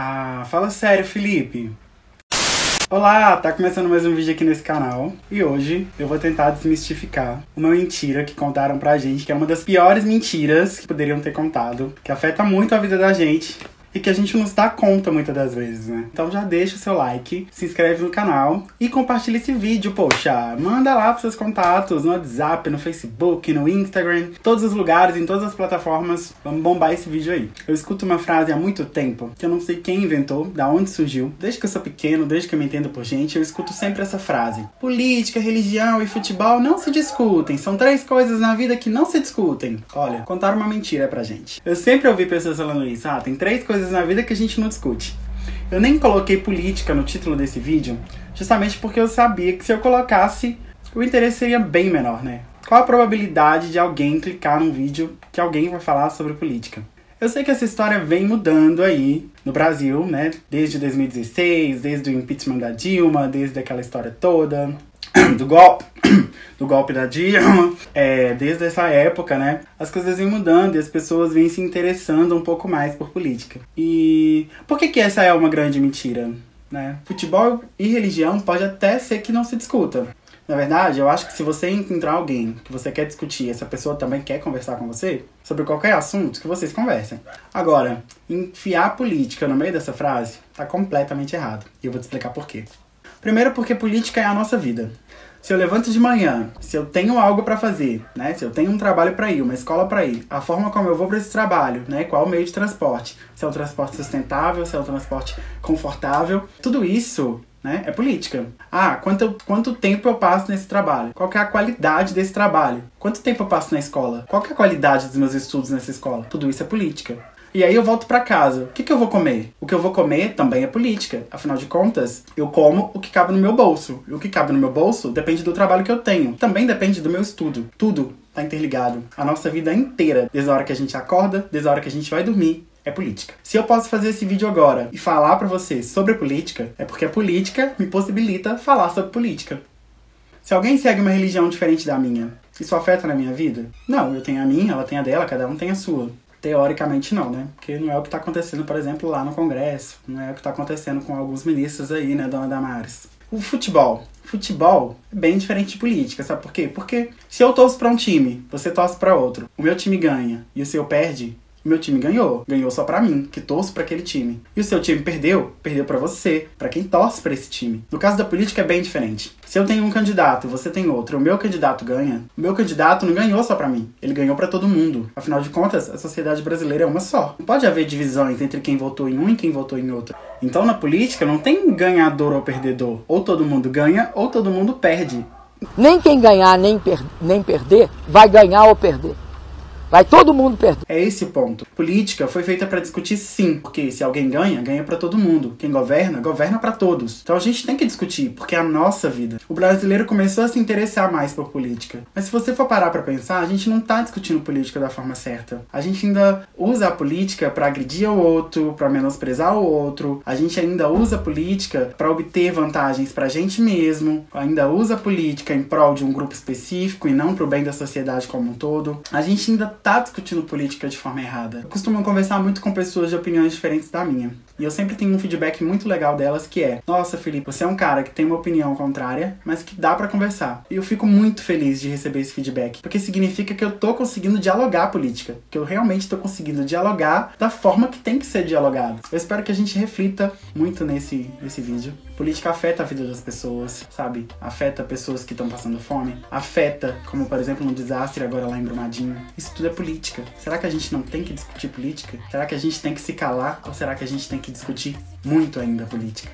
Ah, fala sério, Felipe. Olá, tá começando mais um vídeo aqui nesse canal e hoje eu vou tentar desmistificar uma mentira que contaram pra gente, que é uma das piores mentiras que poderiam ter contado, que afeta muito a vida da gente e que a gente não se dá conta muitas das vezes, né? Então já deixa o seu like, se inscreve no canal e compartilha esse vídeo, poxa. Manda lá pros seus contatos, no WhatsApp, no Facebook, no Instagram, todos os lugares, em todas as plataformas. Vamos bombar esse vídeo aí. Eu escuto uma frase há muito tempo, que eu não sei quem inventou, da onde surgiu. Desde que eu sou pequeno, desde que eu me entendo por gente, eu escuto sempre essa frase. Política, religião e futebol não se discutem. São três coisas na vida que não se discutem. Olha, contaram uma mentira pra gente. Eu sempre ouvi pessoas falando isso. Ah, tem três coisas coisas na vida que a gente não discute. Eu nem coloquei política no título desse vídeo, justamente porque eu sabia que se eu colocasse, o interesse seria bem menor, né? Qual a probabilidade de alguém clicar num vídeo que alguém vai falar sobre política? Eu sei que essa história vem mudando aí no Brasil, né? Desde 2016, desde o impeachment da Dilma, desde aquela história toda, do golpe do golpe da Dilma, é, desde essa época, né, as coisas vêm mudando e as pessoas vêm se interessando um pouco mais por política. E por que que essa é uma grande mentira? Né? Futebol e religião pode até ser que não se discuta. Na verdade, eu acho que se você encontrar alguém que você quer discutir, essa pessoa também quer conversar com você sobre qualquer assunto, que vocês conversem. Agora, enfiar política no meio dessa frase tá completamente errado. E eu vou te explicar por quê. Primeiro porque política é a nossa vida. Se eu levanto de manhã, se eu tenho algo para fazer, né? Se eu tenho um trabalho para ir, uma escola para ir, a forma como eu vou para esse trabalho, né? Qual o meio de transporte? Se é um transporte sustentável, se é um transporte confortável, tudo isso né? É política. Ah, quanto, quanto tempo eu passo nesse trabalho? Qual é a qualidade desse trabalho? Quanto tempo eu passo na escola? Qual é a qualidade dos meus estudos nessa escola? Tudo isso é política. E aí eu volto para casa. O que, que eu vou comer? O que eu vou comer também é política. Afinal de contas, eu como o que cabe no meu bolso. E o que cabe no meu bolso depende do trabalho que eu tenho. Também depende do meu estudo. Tudo tá interligado. A nossa vida inteira, desde a hora que a gente acorda, desde a hora que a gente vai dormir, é política. Se eu posso fazer esse vídeo agora e falar para você sobre política, é porque a política me possibilita falar sobre política. Se alguém segue uma religião diferente da minha, isso afeta na minha vida? Não, eu tenho a minha, ela tem a dela, cada um tem a sua. Teoricamente não, né? Porque não é o que está acontecendo, por exemplo, lá no Congresso. Não é o que está acontecendo com alguns ministros aí, né, dona Damares. O futebol. Futebol é bem diferente de política, sabe por quê? Porque se eu torço para um time, você torce para outro, o meu time ganha e o seu perde, meu time ganhou. Ganhou só para mim, que torço para aquele time. E o seu time perdeu? Perdeu para você, para quem torce para esse time. No caso da política é bem diferente. Se eu tenho um candidato e você tem outro, o meu candidato ganha, o meu candidato não ganhou só para mim. Ele ganhou para todo mundo. Afinal de contas, a sociedade brasileira é uma só. Não pode haver divisões entre quem votou em um e quem votou em outro. Então na política não tem ganhador ou perdedor. Ou todo mundo ganha ou todo mundo perde. Nem quem ganhar nem, per nem perder vai ganhar ou perder. Vai todo mundo perder. É esse o ponto. Política foi feita para discutir sim, porque se alguém ganha, ganha para todo mundo. Quem governa, governa para todos. Então a gente tem que discutir, porque é a nossa vida. O brasileiro começou a se interessar mais por política. Mas se você for parar para pensar, a gente não tá discutindo política da forma certa. A gente ainda usa a política para agredir o outro, para menosprezar o outro. A gente ainda usa a política para obter vantagens pra gente mesmo. Ainda usa a política em prol de um grupo específico e não pro bem da sociedade como um todo. A gente ainda tá discutindo política de forma errada. Eu costumo conversar muito com pessoas de opiniões diferentes da minha. E eu sempre tenho um feedback muito legal delas que é: Nossa, Felipe, você é um cara que tem uma opinião contrária, mas que dá para conversar. E eu fico muito feliz de receber esse feedback, porque significa que eu tô conseguindo dialogar a política, que eu realmente tô conseguindo dialogar da forma que tem que ser dialogado. Eu espero que a gente reflita muito nesse, nesse vídeo. Política afeta a vida das pessoas, sabe? Afeta pessoas que estão passando fome, afeta, como por exemplo, um desastre agora lá em Brumadinho. Isso tudo é política. Será que a gente não tem que discutir política? Será que a gente tem que se calar? Ou será que a gente tem que discutir muito ainda política?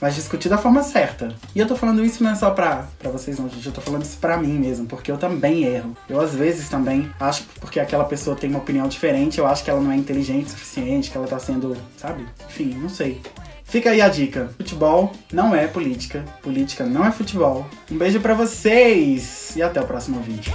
Mas discutir da forma certa. E eu tô falando isso não é só pra, pra vocês não, gente. Eu tô falando isso pra mim mesmo, porque eu também erro. Eu às vezes também acho que porque aquela pessoa tem uma opinião diferente, eu acho que ela não é inteligente o suficiente, que ela tá sendo, sabe? Enfim, não sei. Fica aí a dica. Futebol não é política. Política não é futebol. Um beijo para vocês e até o próximo vídeo.